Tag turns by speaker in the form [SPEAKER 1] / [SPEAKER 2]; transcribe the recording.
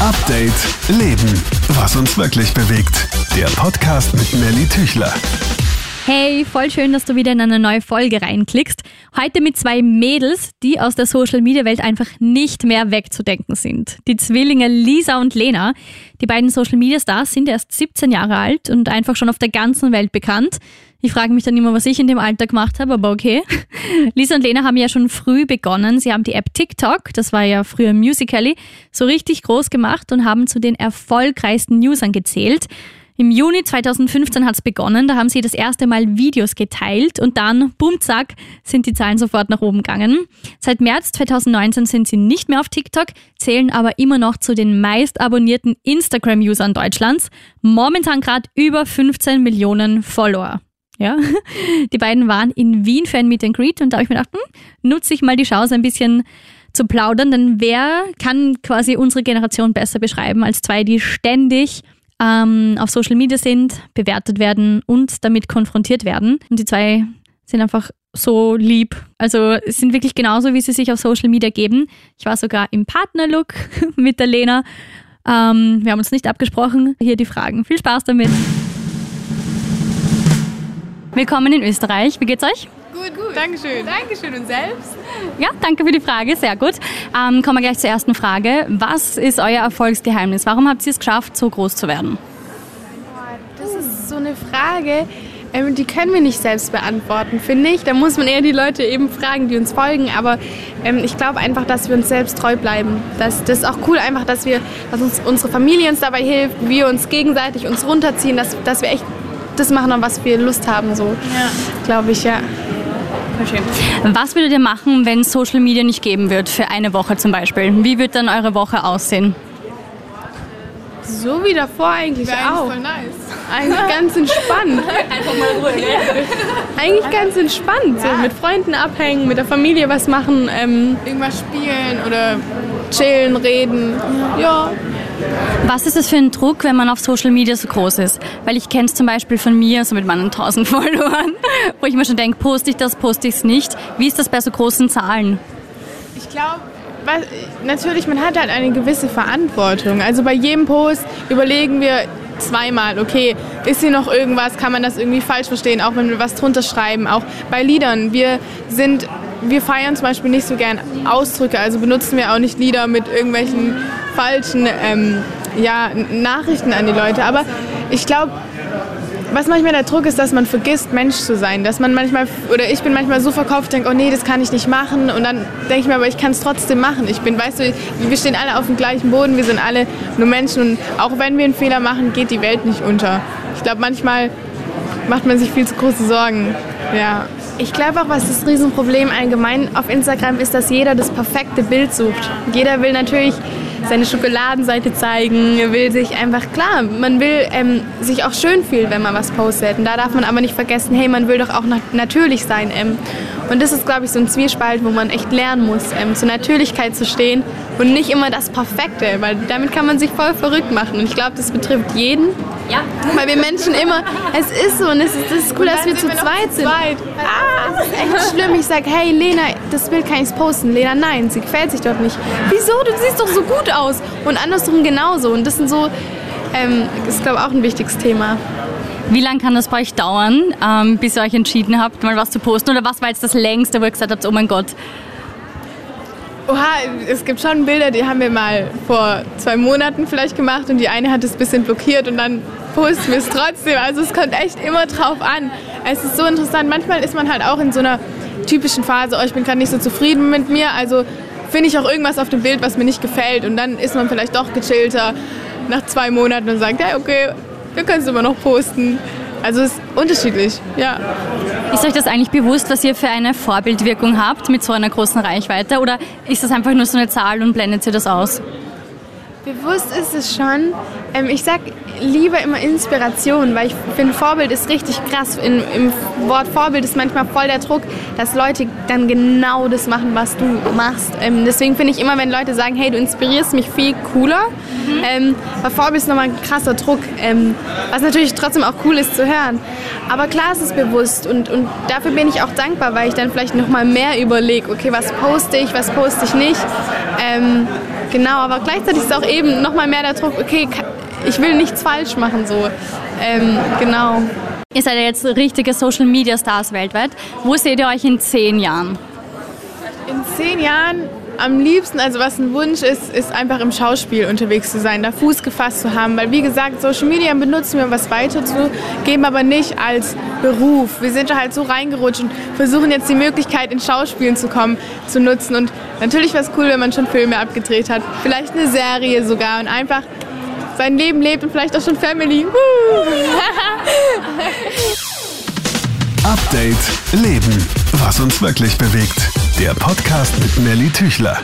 [SPEAKER 1] Update Leben. Was uns wirklich bewegt. Der Podcast mit Nelly Tüchler.
[SPEAKER 2] Hey, voll schön, dass du wieder in eine neue Folge reinklickst. Heute mit zwei Mädels, die aus der Social Media Welt einfach nicht mehr wegzudenken sind. Die Zwillinge Lisa und Lena. Die beiden Social Media Stars sind erst 17 Jahre alt und einfach schon auf der ganzen Welt bekannt. Ich frage mich dann immer, was ich in dem Alter gemacht habe, aber okay. Lisa und Lena haben ja schon früh begonnen. Sie haben die App TikTok, das war ja früher Musical.ly, so richtig groß gemacht und haben zu den erfolgreichsten Usern gezählt. Im Juni 2015 hat es begonnen, da haben sie das erste Mal Videos geteilt und dann, boom, zack, sind die Zahlen sofort nach oben gegangen. Seit März 2019 sind sie nicht mehr auf TikTok, zählen aber immer noch zu den meist abonnierten Instagram-Usern Deutschlands. Momentan gerade über 15 Millionen Follower. Ja, die beiden waren in Wien für ein Meet and Greet und da habe ich mir gedacht, hm, nutze ich mal die Chance ein bisschen zu plaudern, denn wer kann quasi unsere Generation besser beschreiben als zwei, die ständig ähm, auf Social Media sind, bewertet werden und damit konfrontiert werden. Und die zwei sind einfach so lieb. Also sind wirklich genauso, wie sie sich auf Social Media geben. Ich war sogar im Partnerlook mit der Lena. Ähm, wir haben uns nicht abgesprochen. Hier die Fragen. Viel Spaß damit. Willkommen in Österreich. Wie geht's euch?
[SPEAKER 3] Gut, gut. Dankeschön. Dankeschön. Und selbst?
[SPEAKER 2] Ja, danke für die Frage. Sehr gut. Ähm, kommen wir gleich zur ersten Frage. Was ist euer Erfolgsgeheimnis? Warum habt ihr es geschafft, so groß zu werden?
[SPEAKER 3] Das ist so eine Frage, ähm, die können wir nicht selbst beantworten, finde ich. Da muss man eher die Leute eben fragen, die uns folgen. Aber ähm, ich glaube einfach, dass wir uns selbst treu bleiben. Das, das ist auch cool, einfach, dass wir, dass uns unsere Familie uns dabei hilft, wir uns gegenseitig uns runterziehen, dass, dass wir echt das machen, auf was wir Lust haben, so. Ja. Glaube ich, ja.
[SPEAKER 2] Was würdet ihr machen, wenn Social Media nicht geben wird, für eine Woche zum Beispiel? Wie wird dann eure Woche aussehen?
[SPEAKER 3] So wie davor eigentlich
[SPEAKER 4] Wäre
[SPEAKER 3] auch.
[SPEAKER 4] Eigentlich voll nice.
[SPEAKER 3] Eigentlich ganz entspannt.
[SPEAKER 2] Einfach mal Ruhe,
[SPEAKER 3] Eigentlich ganz entspannt. So mit Freunden abhängen, mit der Familie was machen, ähm,
[SPEAKER 4] Irgendwas spielen oder
[SPEAKER 3] chillen, reden. Ja.
[SPEAKER 2] Was ist das für ein Druck, wenn man auf Social Media so groß ist? Weil ich kenne es zum Beispiel von mir, so mit meinen 1000 Followern, wo ich mir schon denke, poste ich das, poste ich es nicht. Wie ist das bei so großen Zahlen?
[SPEAKER 3] Ich glaube, natürlich, man hat halt eine gewisse Verantwortung. Also bei jedem Post überlegen wir zweimal, okay, ist hier noch irgendwas, kann man das irgendwie falsch verstehen, auch wenn wir was drunter schreiben. Auch bei Liedern, wir sind, wir feiern zum Beispiel nicht so gern Ausdrücke, also benutzen wir auch nicht Lieder mit irgendwelchen falschen ähm, ja, Nachrichten an die Leute. Aber ich glaube, was manchmal der Druck ist, dass man vergisst, Mensch zu sein. Dass man manchmal, oder ich bin manchmal so verkauft, denke, oh nee, das kann ich nicht machen. Und dann denke ich mir, aber ich kann es trotzdem machen. Ich bin, weißt du, wir stehen alle auf dem gleichen Boden, wir sind alle nur Menschen. Und auch wenn wir einen Fehler machen, geht die Welt nicht unter. Ich glaube, manchmal macht man sich viel zu große Sorgen. Ja. Ich glaube auch, was das Riesenproblem allgemein auf Instagram ist, dass jeder das perfekte Bild sucht. Jeder will natürlich seine Schokoladenseite zeigen, will sich einfach, klar, man will ähm, sich auch schön fühlen, wenn man was postet. Und da darf man aber nicht vergessen, hey, man will doch auch nat natürlich sein. Ähm. Und das ist, glaube ich, so ein Zwiespalt, wo man echt lernen muss, ähm, zur Natürlichkeit zu stehen und nicht immer das Perfekte, weil damit kann man sich voll verrückt machen. Und ich glaube, das betrifft jeden.
[SPEAKER 2] Ja.
[SPEAKER 3] Weil wir Menschen immer, es ist so und es ist, das ist cool, dass wir zu zweit sind. Ah, das ist echt schlimm. Ich sage, hey Lena, das Bild kann ich posten. Lena, nein, sie gefällt sich dort nicht. Wieso? Du siehst doch so gut aus. Und andersrum genauso. Und das sind so, ähm, ist glaube ich auch ein wichtiges Thema.
[SPEAKER 2] Wie lange kann das bei euch dauern, ähm, bis ihr euch entschieden habt, mal was zu posten? Oder was war jetzt das längste, wo ihr gesagt habt, oh mein Gott?
[SPEAKER 3] Oha, es gibt schon Bilder, die haben wir mal vor zwei Monaten vielleicht gemacht und die eine hat es ein bisschen blockiert und dann posten wir es trotzdem. Also es kommt echt immer drauf an. Es ist so interessant. Manchmal ist man halt auch in so einer typischen Phase, oh, ich bin gerade nicht so zufrieden mit mir, also finde ich auch irgendwas auf dem Bild, was mir nicht gefällt und dann ist man vielleicht doch gechillter nach zwei Monaten und sagt, hey, okay, wir können es immer noch posten. Also es ist unterschiedlich, ja.
[SPEAKER 2] Ist euch das eigentlich bewusst, was ihr für eine Vorbildwirkung habt mit so einer großen Reichweite? Oder ist das einfach nur so eine Zahl und blendet ihr das aus?
[SPEAKER 3] Bewusst ist es schon. Ähm, ich sag lieber immer Inspiration, weil ich finde, Vorbild ist richtig krass. In, Im Wort Vorbild ist manchmal voll der Druck, dass Leute dann genau das machen, was du machst. Ähm, deswegen finde ich immer, wenn Leute sagen, hey, du inspirierst mich viel cooler. Mhm. Ähm, weil Vorbild ist nochmal ein krasser Druck, ähm, was natürlich trotzdem auch cool ist zu hören. Aber klar ist es bewusst und, und dafür bin ich auch dankbar, weil ich dann vielleicht nochmal mehr überlege, okay, was poste ich, was poste ich nicht. Ähm,
[SPEAKER 4] Genau, aber gleichzeitig ist auch eben nochmal mehr der Druck, okay, ka- ich will nichts falsch machen, so. Ähm, genau.
[SPEAKER 2] Ihr seid ja jetzt richtige Social Media Stars weltweit. Wo seht ihr euch in zehn Jahren?
[SPEAKER 4] In zehn Jahren am liebsten, also was ein Wunsch ist, ist einfach im Schauspiel unterwegs zu sein, da Fuß gefasst zu haben. Weil wie gesagt, Social Media benutzen wir, um was weiterzugeben, aber nicht als Beruf. Wir sind da halt so reingerutscht und versuchen jetzt die Möglichkeit, in Schauspielen zu kommen, zu nutzen. Und natürlich wäre es cool, wenn man schon Filme abgedreht hat. Vielleicht eine Serie sogar und einfach sein Leben lebt und vielleicht auch schon Family.
[SPEAKER 1] Update Leben. Was uns wirklich bewegt. Der Podcast mit Nelly Tüchler.